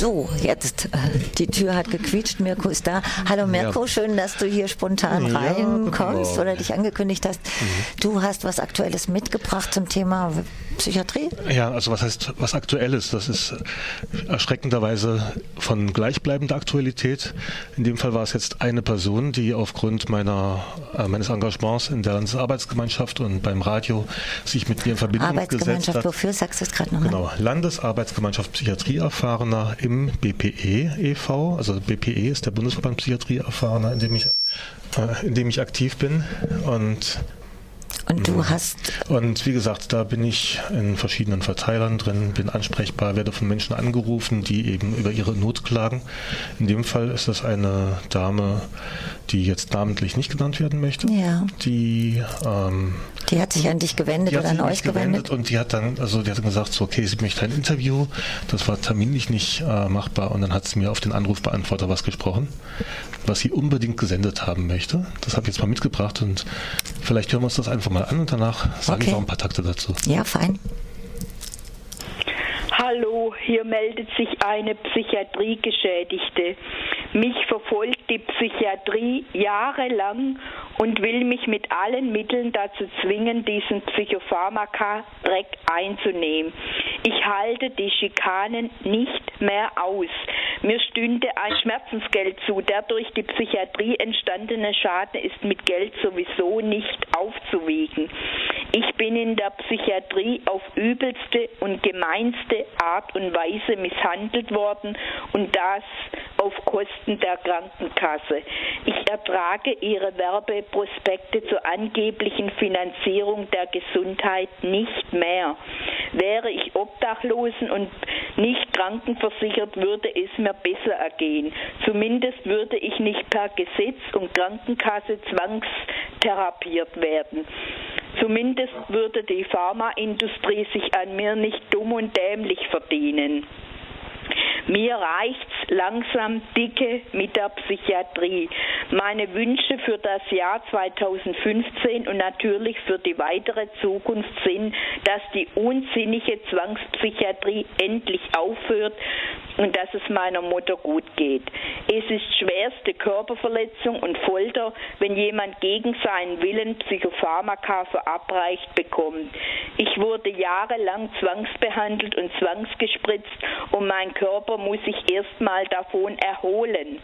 So, jetzt, äh, die Tür hat gequietscht, Mirko ist da. Hallo Mirko, schön, dass du hier spontan ja, reinkommst oder dich angekündigt hast. Mhm. Du hast was Aktuelles mitgebracht zum Thema Psychiatrie? Ja, also was heißt was Aktuelles? Das ist erschreckenderweise von gleichbleibender Aktualität. In dem Fall war es jetzt eine Person, die aufgrund meiner, äh, meines Engagements in der Landesarbeitsgemeinschaft und beim Radio sich mit mir in Verbindung gesetzt hat. Arbeitsgemeinschaft, wofür sagst du es gerade nochmal? Genau, Landesarbeitsgemeinschaft Psychiatrieerfahrener im BPE e.V. Also BPE ist der Bundesverband Psychiatrieerfahrener, in dem ich, äh, in dem ich aktiv bin. Und und du hast. Und wie gesagt, da bin ich in verschiedenen Verteilern drin, bin ansprechbar, werde von Menschen angerufen, die eben über ihre Not klagen. In dem Fall ist das eine Dame, die jetzt namentlich nicht genannt werden möchte. Ja. Die, ähm, die hat sich an dich gewendet oder an euch gewendet? gewendet? Und die hat dann, also die hat gesagt, so, okay, sie möchte ein Interview. Das war terminlich nicht äh, machbar und dann hat sie mir auf den Anrufbeantworter was gesprochen, was sie unbedingt gesendet haben möchte. Das habe ich jetzt mal mitgebracht und vielleicht hören wir uns das einfach mal an und danach sage okay. ich noch ein paar Takte dazu. Ja, fein. Hier meldet sich eine Psychiatriegeschädigte. Mich verfolgt die Psychiatrie jahrelang und will mich mit allen Mitteln dazu zwingen, diesen Psychopharmaka-Dreck einzunehmen. Ich halte die Schikanen nicht mehr aus. Mir stünde ein Schmerzensgeld zu. Der durch die Psychiatrie entstandene Schaden ist mit Geld sowieso nicht aufzuwiegen. Ich bin in der Psychiatrie auf übelste und gemeinste Art und Weise misshandelt worden und das auf Kosten der Krankenkasse. Ich ertrage Ihre Werbeprospekte zur angeblichen Finanzierung der Gesundheit nicht mehr. Wäre ich obdachlosen und nicht krankenversichert, würde es mir besser ergehen. Zumindest würde ich nicht per Gesetz und Krankenkasse zwangstherapiert werden. Zumindest würde die Pharmaindustrie sich an mir nicht dumm und dämlich verdienen. Mir reicht's langsam dicke mit der Psychiatrie. Meine Wünsche für das Jahr 2015 und natürlich für die weitere Zukunft sind, dass die unsinnige Zwangspsychiatrie endlich aufhört und dass es meiner Mutter gut geht. Es ist schwerste Körperverletzung und Folter, wenn jemand gegen seinen Willen Psychopharmaka verabreicht bekommt. Ich wurde jahrelang zwangsbehandelt und zwangsgespritzt und mein Körper muss sich erstmal davon erholen.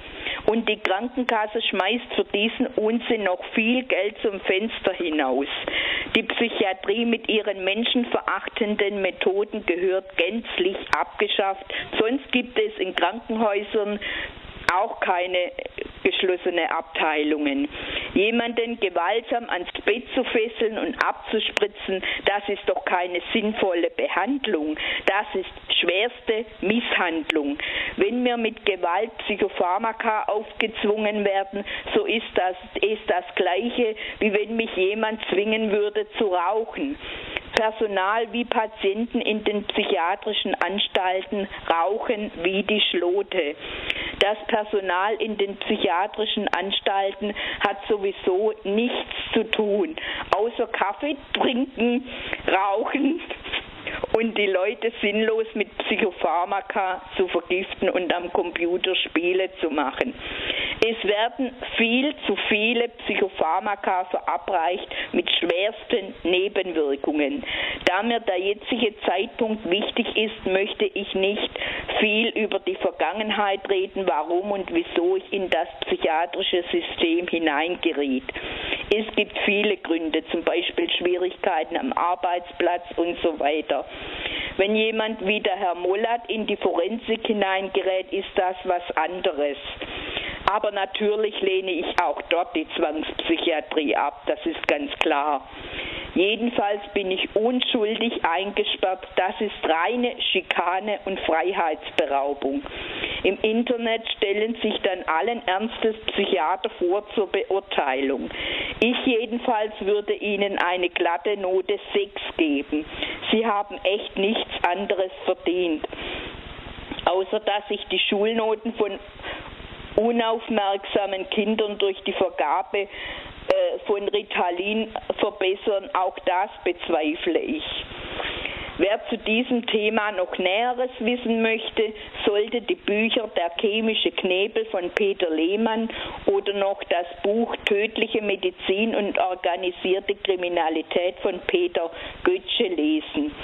Und die Krankenkasse schmeißt für diesen Unsinn noch viel Geld zum Fenster hinaus. Die Psychiatrie mit ihren menschenverachtenden Methoden gehört gänzlich abgeschafft. Sonst gibt es in Krankenhäusern auch keine geschlossene Abteilungen. Jemanden gewaltsam ans Bett zu fesseln und abzuspritzen, das ist doch keine sinnvolle Behandlung. Das ist schwerste Misshandlung. Wenn wir mit Gewalt Psychopharmaka aufgezwungen werden, so ist das, ist das gleiche, wie wenn mich jemand zwingen würde zu rauchen. Personal wie Patienten in den psychiatrischen Anstalten rauchen wie die Schlote. Das Personal in den psychiatrischen Anstalten hat sowieso nichts zu tun, außer Kaffee trinken, rauchen und die Leute sinnlos mit Psychopharmaka zu vergiften und am Computer Spiele zu machen. Es werden viel zu viele Psychopharmaka verabreicht mit schwersten Nebenwirkungen. Da mir der jetzige Zeitpunkt wichtig ist, möchte ich nicht viel über die Vergangenheit reden, warum und wieso ich in das psychiatrische System hineingeriet. Es gibt viele Gründe, zum Beispiel Schwierigkeiten am Arbeitsplatz und so weiter. Wenn jemand wie der Herr Mollat in die Forensik hineingerät, ist das was anderes. Aber natürlich lehne ich auch dort die Zwangspsychiatrie ab, das ist ganz klar. Jedenfalls bin ich unschuldig eingesperrt. Das ist reine Schikane und Freiheitsberaubung. Im Internet stellen sich dann allen Ernstes Psychiater vor zur Beurteilung. Ich jedenfalls würde Ihnen eine glatte Note 6 geben. Sie haben echt nichts anderes verdient. Außer dass sich die Schulnoten von unaufmerksamen Kindern durch die Vergabe äh, von Ritalin verbessern, auch das bezweifle ich. Wer zu diesem Thema noch Näheres wissen möchte, sollte die Bücher Der chemische Knebel von Peter Lehmann oder noch das Buch Tödliche Medizin und organisierte Kriminalität von Peter Götzsche lesen.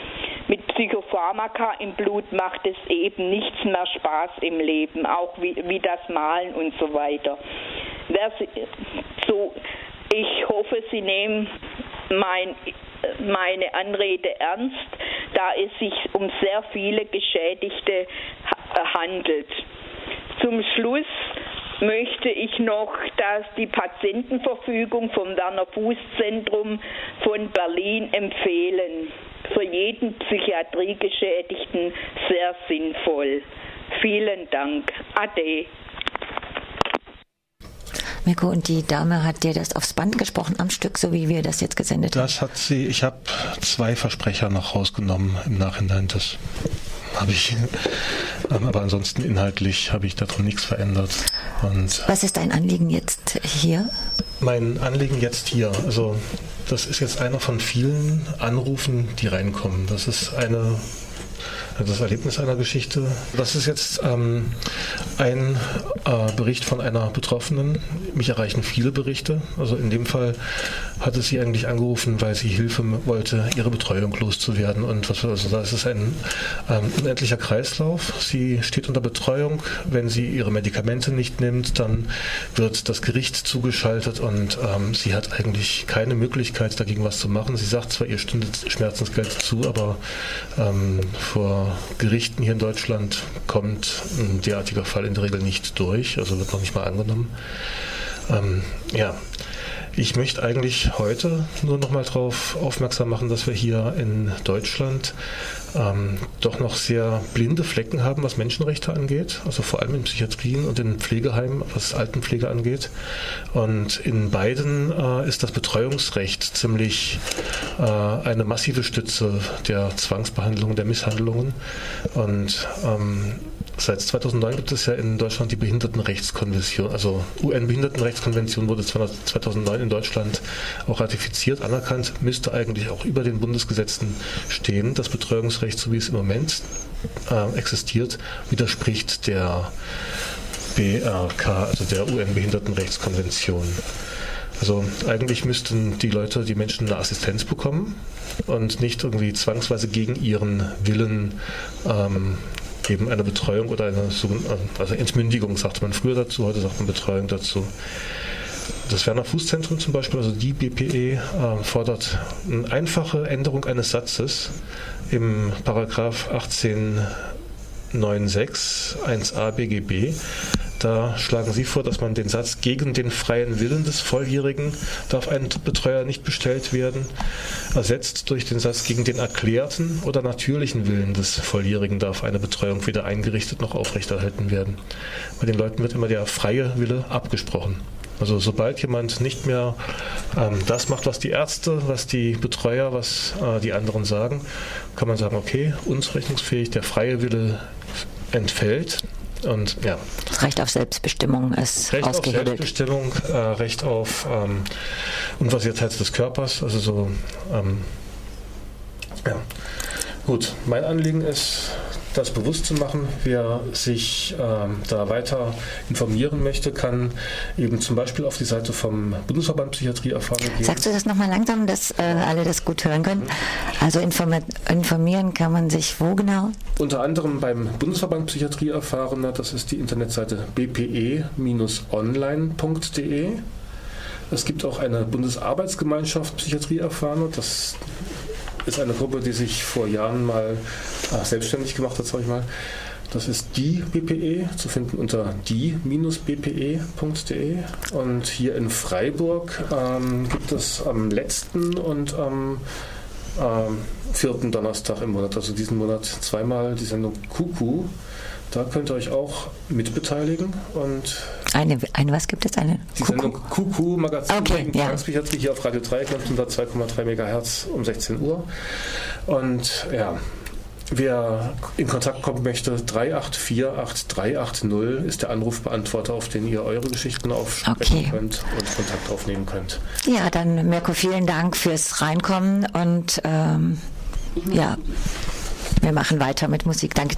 Mit Psychopharmaka im Blut macht es eben nichts mehr Spaß im Leben, auch wie, wie das Malen und so weiter. So, ich hoffe, Sie nehmen mein meine Anrede ernst, da es sich um sehr viele Geschädigte handelt. Zum Schluss möchte ich noch, dass die Patientenverfügung vom Werner Fuß Zentrum von Berlin empfehlen. Für jeden Psychiatriegeschädigten sehr sinnvoll. Vielen Dank. Ade. Mirko, und die Dame hat dir das aufs Band gesprochen am Stück, so wie wir das jetzt gesendet haben? Das hat sie, ich habe zwei Versprecher noch rausgenommen im Nachhinein. Das habe ich, ähm, aber ansonsten inhaltlich habe ich darum nichts verändert. Und Was ist dein Anliegen jetzt hier? Mein Anliegen jetzt hier, also das ist jetzt einer von vielen Anrufen, die reinkommen. Das ist eine das Erlebnis einer Geschichte. Das ist jetzt ähm, ein äh, Bericht von einer Betroffenen. Mich erreichen viele Berichte. Also in dem Fall hatte sie eigentlich angerufen, weil sie Hilfe wollte, ihre Betreuung loszuwerden. Und was also da ist ein ähm, unendlicher Kreislauf. Sie steht unter Betreuung. Wenn sie ihre Medikamente nicht nimmt, dann wird das Gericht zugeschaltet und ähm, sie hat eigentlich keine Möglichkeit, dagegen was zu machen. Sie sagt zwar, ihr stünde Schmerzensgeld zu, aber ähm, vor Gerichten hier in Deutschland kommt ein derartiger Fall in der Regel nicht durch, also wird noch nicht mal angenommen. Ähm, ja, ich möchte eigentlich heute nur noch mal darauf aufmerksam machen, dass wir hier in Deutschland ähm, doch noch sehr blinde Flecken haben, was Menschenrechte angeht, also vor allem in Psychiatrien und in Pflegeheimen, was Altenpflege angeht. Und in beiden äh, ist das Betreuungsrecht ziemlich äh, eine massive Stütze der Zwangsbehandlung, der Misshandlungen. Und ähm, Seit 2009 gibt es ja in Deutschland die Behindertenrechtskonvention, also UN-Behindertenrechtskonvention wurde 2009 in Deutschland auch ratifiziert, anerkannt, müsste eigentlich auch über den Bundesgesetzen stehen. Das Betreuungsrecht, so wie es im Moment äh, existiert, widerspricht der BRK, also der UN-Behindertenrechtskonvention. Also eigentlich müssten die Leute, die Menschen eine Assistenz bekommen und nicht irgendwie zwangsweise gegen ihren Willen ähm, eben eine Betreuung oder eine also Entmündigung sagte man früher dazu, heute sagt man Betreuung dazu. Das Werner Fußzentrum zum Beispiel, also die BPE, äh, fordert eine einfache Änderung eines Satzes im Paragraph 1896 1a BGB da schlagen Sie vor, dass man den Satz gegen den freien Willen des Volljährigen darf ein Betreuer nicht bestellt werden, ersetzt durch den Satz gegen den erklärten oder natürlichen Willen des Volljährigen darf eine Betreuung weder eingerichtet noch aufrechterhalten werden. Bei den Leuten wird immer der freie Wille abgesprochen. Also sobald jemand nicht mehr ähm, das macht, was die Ärzte, was die Betreuer, was äh, die anderen sagen, kann man sagen, okay, unzurechnungsfähig, der freie Wille entfällt und ja. Das Recht auf Selbstbestimmung ist Recht ausgehebelt. auf Selbstbestimmung, äh, Recht auf ähm, Unversiertheit des Körpers, also so. Ähm, ja. Gut, mein Anliegen ist, das bewusst zu machen. Wer sich ähm, da weiter informieren möchte, kann eben zum Beispiel auf die Seite vom Bundesverband Psychiatrie erfahren gehen. Sagst du das nochmal langsam, dass äh, alle das gut hören können? Also informieren kann man sich wo genau? Unter anderem beim Bundesverband Psychiatrie erfahren. Das ist die Internetseite bpe-online.de. Es gibt auch eine Bundesarbeitsgemeinschaft Psychiatrie erfahren. Das ist eine Gruppe, die sich vor Jahren mal äh, selbstständig gemacht hat, sag ich mal. Das ist die BPE, zu finden unter die-bpe.de. Und hier in Freiburg ähm, gibt es am letzten und am ähm, vierten Donnerstag im Monat, also diesen Monat zweimal die Sendung Kuku. Da könnt ihr euch auch mitbeteiligen und eine, eine was gibt es? Eine die Kuku? Sendung Kuku Magazin okay, ja. hier auf Radio 3, 102,3 MHz um 16 Uhr. Und ja, Wer in Kontakt kommen möchte, 3848380 ist der Anrufbeantworter, auf den ihr eure Geschichten aufsprechen okay. könnt und Kontakt aufnehmen könnt. Ja, dann Mirko, vielen Dank fürs Reinkommen und ähm, Ja, wir machen weiter mit Musik. Danke.